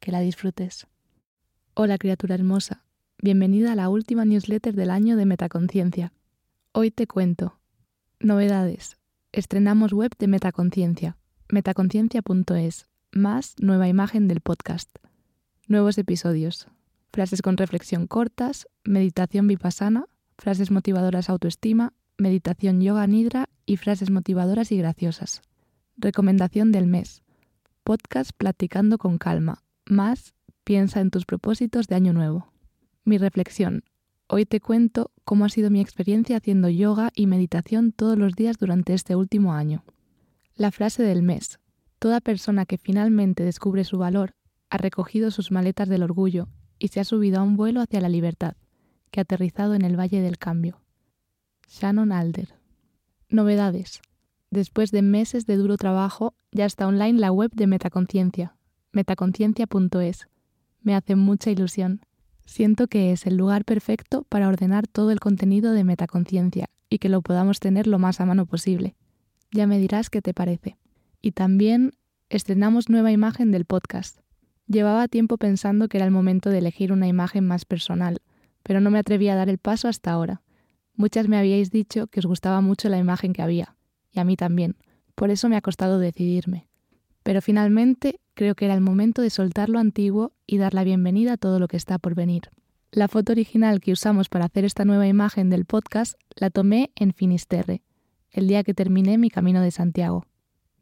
Que la disfrutes. Hola criatura hermosa, bienvenida a la última newsletter del año de Metaconciencia. Hoy te cuento. Novedades. Estrenamos web de Metaconciencia, metaconciencia.es, más nueva imagen del podcast. Nuevos episodios. Frases con reflexión cortas, meditación vipassana, frases motivadoras autoestima, meditación yoga nidra y frases motivadoras y graciosas. Recomendación del mes. Podcast Platicando con Calma. Más piensa en tus propósitos de año nuevo. Mi reflexión. Hoy te cuento cómo ha sido mi experiencia haciendo yoga y meditación todos los días durante este último año. La frase del mes. Toda persona que finalmente descubre su valor ha recogido sus maletas del orgullo y se ha subido a un vuelo hacia la libertad, que ha aterrizado en el Valle del Cambio. Shannon Alder. Novedades. Después de meses de duro trabajo, ya está online la web de Metaconciencia, metaconciencia.es. Me hace mucha ilusión. Siento que es el lugar perfecto para ordenar todo el contenido de Metaconciencia y que lo podamos tener lo más a mano posible. Ya me dirás qué te parece. Y también estrenamos nueva imagen del podcast. Llevaba tiempo pensando que era el momento de elegir una imagen más personal, pero no me atrevía a dar el paso hasta ahora. Muchas me habíais dicho que os gustaba mucho la imagen que había, y a mí también. Por eso me ha costado decidirme. Pero finalmente creo que era el momento de soltar lo antiguo y dar la bienvenida a todo lo que está por venir. La foto original que usamos para hacer esta nueva imagen del podcast la tomé en Finisterre, el día que terminé mi camino de Santiago.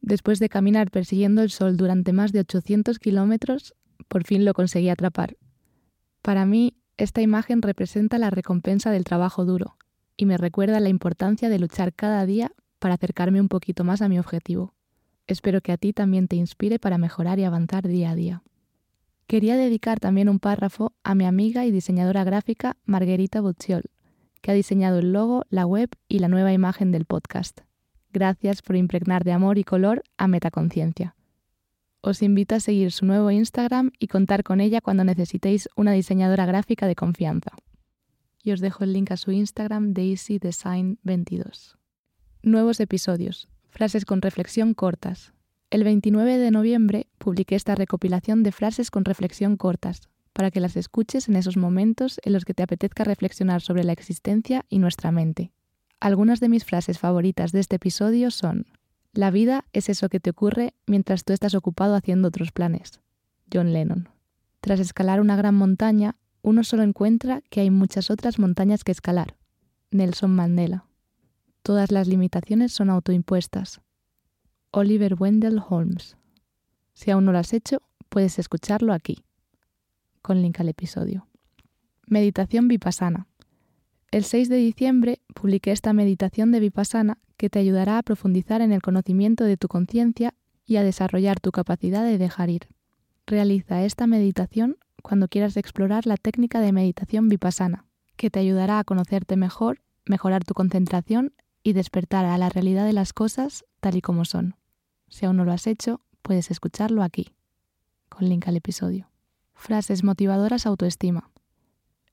Después de caminar persiguiendo el sol durante más de 800 kilómetros, por fin lo conseguí atrapar. Para mí, esta imagen representa la recompensa del trabajo duro, y me recuerda la importancia de luchar cada día para acercarme un poquito más a mi objetivo. Espero que a ti también te inspire para mejorar y avanzar día a día. Quería dedicar también un párrafo a mi amiga y diseñadora gráfica Margarita Bocciol, que ha diseñado el logo, la web y la nueva imagen del podcast. Gracias por impregnar de amor y color a Metaconciencia. Os invito a seguir su nuevo Instagram y contar con ella cuando necesitéis una diseñadora gráfica de confianza y os dejo el link a su Instagram DaisyDesign22. Nuevos episodios. Frases con reflexión cortas. El 29 de noviembre publiqué esta recopilación de frases con reflexión cortas, para que las escuches en esos momentos en los que te apetezca reflexionar sobre la existencia y nuestra mente. Algunas de mis frases favoritas de este episodio son La vida es eso que te ocurre mientras tú estás ocupado haciendo otros planes. John Lennon. Tras escalar una gran montaña, uno solo encuentra que hay muchas otras montañas que escalar. Nelson Mandela. Todas las limitaciones son autoimpuestas. Oliver Wendell Holmes. Si aún no lo has hecho, puedes escucharlo aquí. Con link al episodio. Meditación vipassana. El 6 de diciembre publiqué esta meditación de vipassana que te ayudará a profundizar en el conocimiento de tu conciencia y a desarrollar tu capacidad de dejar ir. Realiza esta meditación cuando quieras explorar la técnica de meditación vipassana, que te ayudará a conocerte mejor, mejorar tu concentración y despertar a la realidad de las cosas tal y como son. Si aún no lo has hecho, puedes escucharlo aquí, con link al episodio. Frases motivadoras autoestima.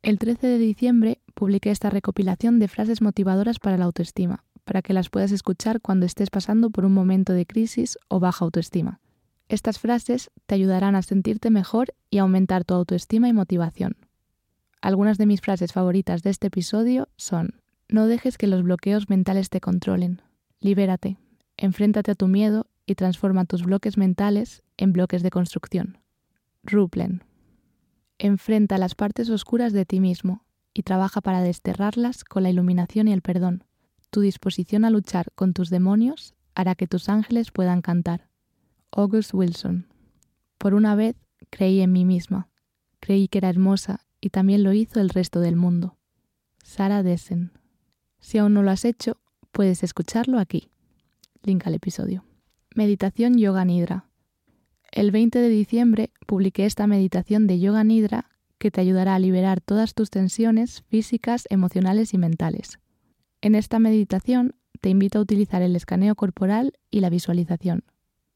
El 13 de diciembre publiqué esta recopilación de frases motivadoras para la autoestima, para que las puedas escuchar cuando estés pasando por un momento de crisis o baja autoestima. Estas frases te ayudarán a sentirte mejor y aumentar tu autoestima y motivación. Algunas de mis frases favoritas de este episodio son No dejes que los bloqueos mentales te controlen. Libérate. Enfréntate a tu miedo y transforma tus bloques mentales en bloques de construcción. Ruplen. Enfrenta las partes oscuras de ti mismo y trabaja para desterrarlas con la iluminación y el perdón. Tu disposición a luchar con tus demonios hará que tus ángeles puedan cantar. August Wilson. Por una vez creí en mí misma. Creí que era hermosa y también lo hizo el resto del mundo. Sarah Dessen. Si aún no lo has hecho, puedes escucharlo aquí. Link al episodio. Meditación Yoga Nidra. El 20 de diciembre publiqué esta meditación de Yoga Nidra que te ayudará a liberar todas tus tensiones físicas, emocionales y mentales. En esta meditación te invito a utilizar el escaneo corporal y la visualización,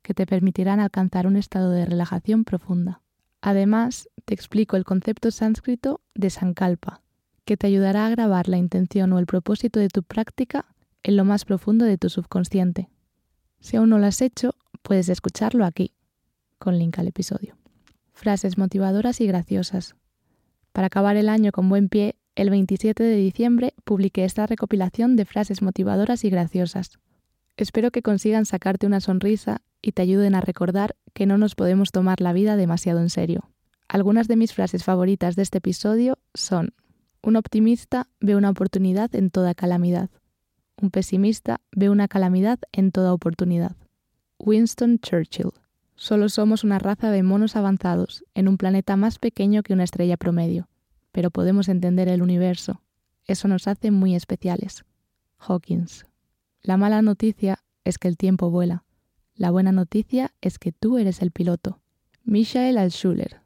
que te permitirán alcanzar un estado de relajación profunda. Además, te explico el concepto sánscrito de Sankalpa, que te ayudará a grabar la intención o el propósito de tu práctica en lo más profundo de tu subconsciente. Si aún no lo has hecho, puedes escucharlo aquí, con link al episodio. Frases motivadoras y graciosas. Para acabar el año con buen pie, el 27 de diciembre publiqué esta recopilación de frases motivadoras y graciosas. Espero que consigan sacarte una sonrisa y te ayuden a recordar que no nos podemos tomar la vida demasiado en serio. Algunas de mis frases favoritas de este episodio son Un optimista ve una oportunidad en toda calamidad. Un pesimista ve una calamidad en toda oportunidad. Winston Churchill. Solo somos una raza de monos avanzados en un planeta más pequeño que una estrella promedio pero podemos entender el universo. Eso nos hace muy especiales. Hawkins. La mala noticia es que el tiempo vuela. La buena noticia es que tú eres el piloto. Michael Alschuler.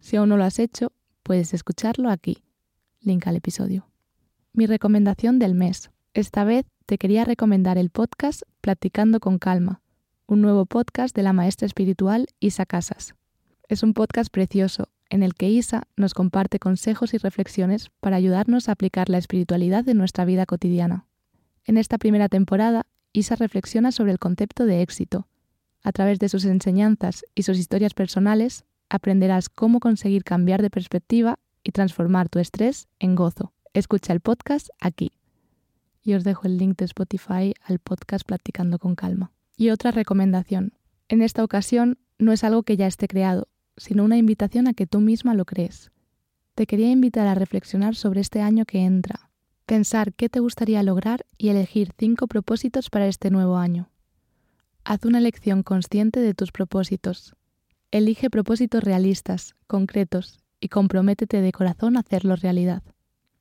Si aún no lo has hecho, puedes escucharlo aquí. Link al episodio. Mi recomendación del mes. Esta vez te quería recomendar el podcast Platicando con Calma, un nuevo podcast de la maestra espiritual Isa Casas. Es un podcast precioso en el que Isa nos comparte consejos y reflexiones para ayudarnos a aplicar la espiritualidad en nuestra vida cotidiana. En esta primera temporada, Isa reflexiona sobre el concepto de éxito. A través de sus enseñanzas y sus historias personales, aprenderás cómo conseguir cambiar de perspectiva y transformar tu estrés en gozo. Escucha el podcast aquí. Y os dejo el link de Spotify al podcast Platicando con Calma. Y otra recomendación. En esta ocasión no es algo que ya esté creado, sino una invitación a que tú misma lo crees. Te quería invitar a reflexionar sobre este año que entra, pensar qué te gustaría lograr y elegir cinco propósitos para este nuevo año. Haz una elección consciente de tus propósitos. Elige propósitos realistas, concretos, y comprométete de corazón a hacerlos realidad.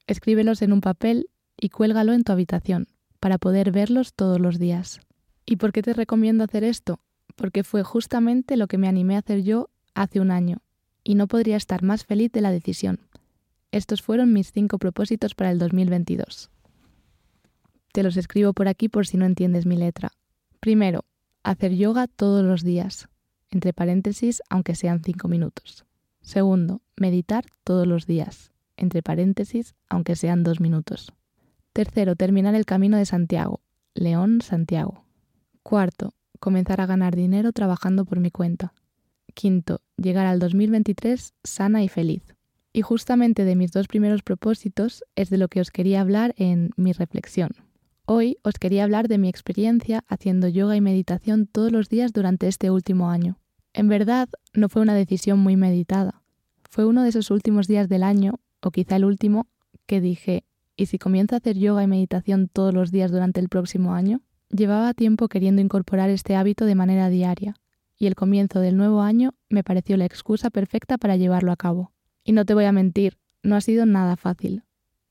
Escríbelos en un papel y cuélgalo en tu habitación, para poder verlos todos los días. ¿Y por qué te recomiendo hacer esto? Porque fue justamente lo que me animé a hacer yo hace un año, y no podría estar más feliz de la decisión. Estos fueron mis cinco propósitos para el 2022. Te los escribo por aquí por si no entiendes mi letra. Primero, hacer yoga todos los días, entre paréntesis, aunque sean cinco minutos. Segundo, meditar todos los días, entre paréntesis, aunque sean dos minutos. Tercero, terminar el camino de Santiago, León, Santiago. Cuarto, comenzar a ganar dinero trabajando por mi cuenta. Quinto, llegar al 2023 sana y feliz. Y justamente de mis dos primeros propósitos es de lo que os quería hablar en mi reflexión. Hoy os quería hablar de mi experiencia haciendo yoga y meditación todos los días durante este último año. En verdad, no fue una decisión muy meditada. Fue uno de esos últimos días del año, o quizá el último, que dije, ¿y si comienzo a hacer yoga y meditación todos los días durante el próximo año? Llevaba tiempo queriendo incorporar este hábito de manera diaria, y el comienzo del nuevo año me pareció la excusa perfecta para llevarlo a cabo. Y no te voy a mentir, no ha sido nada fácil.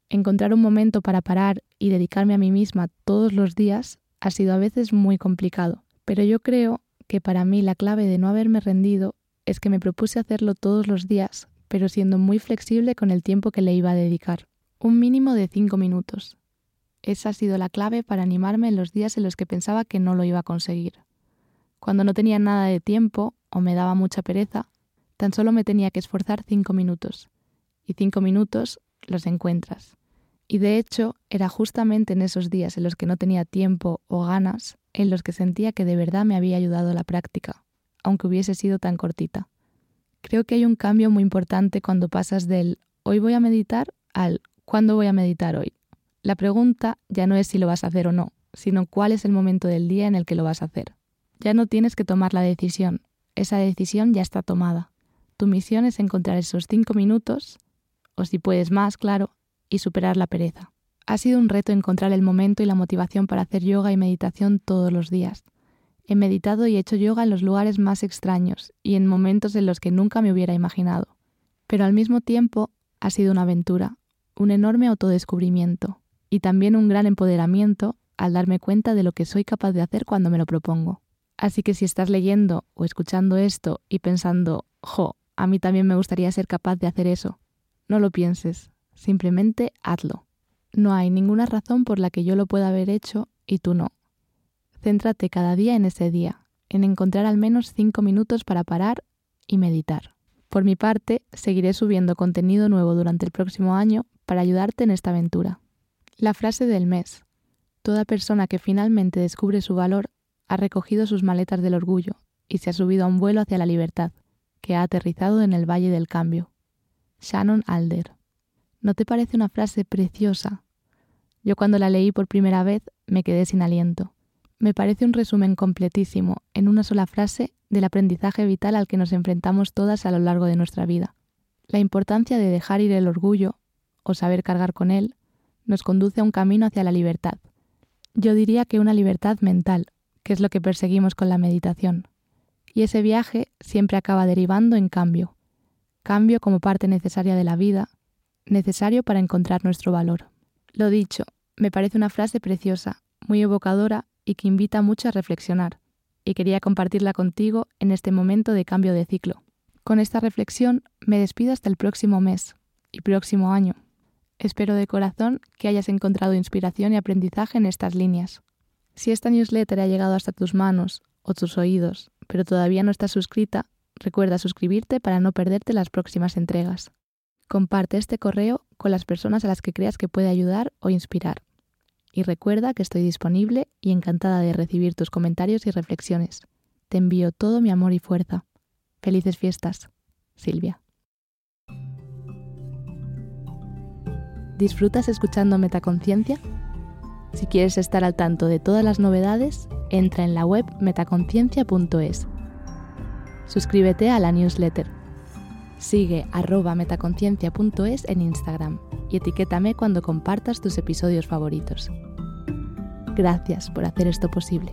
Encontrar un momento para parar y dedicarme a mí misma todos los días ha sido a veces muy complicado, pero yo creo que para mí la clave de no haberme rendido es que me propuse hacerlo todos los días, pero siendo muy flexible con el tiempo que le iba a dedicar. Un mínimo de cinco minutos. Esa ha sido la clave para animarme en los días en los que pensaba que no lo iba a conseguir. Cuando no tenía nada de tiempo o me daba mucha pereza, tan solo me tenía que esforzar cinco minutos. Y cinco minutos los encuentras. Y de hecho, era justamente en esos días en los que no tenía tiempo o ganas en los que sentía que de verdad me había ayudado la práctica, aunque hubiese sido tan cortita. Creo que hay un cambio muy importante cuando pasas del hoy voy a meditar al ¿cuándo voy a meditar hoy? La pregunta ya no es si lo vas a hacer o no, sino cuál es el momento del día en el que lo vas a hacer. Ya no tienes que tomar la decisión, esa decisión ya está tomada. Tu misión es encontrar esos cinco minutos, o si puedes más, claro, y superar la pereza. Ha sido un reto encontrar el momento y la motivación para hacer yoga y meditación todos los días. He meditado y hecho yoga en los lugares más extraños y en momentos en los que nunca me hubiera imaginado. Pero al mismo tiempo ha sido una aventura, un enorme autodescubrimiento y también un gran empoderamiento al darme cuenta de lo que soy capaz de hacer cuando me lo propongo. Así que si estás leyendo o escuchando esto y pensando, Jo, a mí también me gustaría ser capaz de hacer eso. No lo pienses, simplemente hazlo. No hay ninguna razón por la que yo lo pueda haber hecho y tú no. Céntrate cada día en ese día, en encontrar al menos cinco minutos para parar y meditar. Por mi parte, seguiré subiendo contenido nuevo durante el próximo año para ayudarte en esta aventura. La frase del mes. Toda persona que finalmente descubre su valor ha recogido sus maletas del orgullo y se ha subido a un vuelo hacia la libertad, que ha aterrizado en el Valle del Cambio. Shannon Alder. ¿No te parece una frase preciosa? Yo cuando la leí por primera vez me quedé sin aliento. Me parece un resumen completísimo, en una sola frase, del aprendizaje vital al que nos enfrentamos todas a lo largo de nuestra vida. La importancia de dejar ir el orgullo, o saber cargar con él, nos conduce a un camino hacia la libertad. Yo diría que una libertad mental, que es lo que perseguimos con la meditación. Y ese viaje siempre acaba derivando en cambio. Cambio como parte necesaria de la vida, necesario para encontrar nuestro valor. Lo dicho, me parece una frase preciosa, muy evocadora y que invita mucho a reflexionar, y quería compartirla contigo en este momento de cambio de ciclo. Con esta reflexión me despido hasta el próximo mes y próximo año. Espero de corazón que hayas encontrado inspiración y aprendizaje en estas líneas. Si esta newsletter ha llegado hasta tus manos o tus oídos, pero todavía no estás suscrita, recuerda suscribirte para no perderte las próximas entregas. Comparte este correo con las personas a las que creas que puede ayudar o inspirar y recuerda que estoy disponible y encantada de recibir tus comentarios y reflexiones. Te envío todo mi amor y fuerza. Felices fiestas, Silvia. ¿Disfrutas escuchando Metaconciencia? Si quieres estar al tanto de todas las novedades, entra en la web metaconciencia.es. Suscríbete a la newsletter. Sigue arroba metaconciencia.es en Instagram y etiquétame cuando compartas tus episodios favoritos. Gracias por hacer esto posible.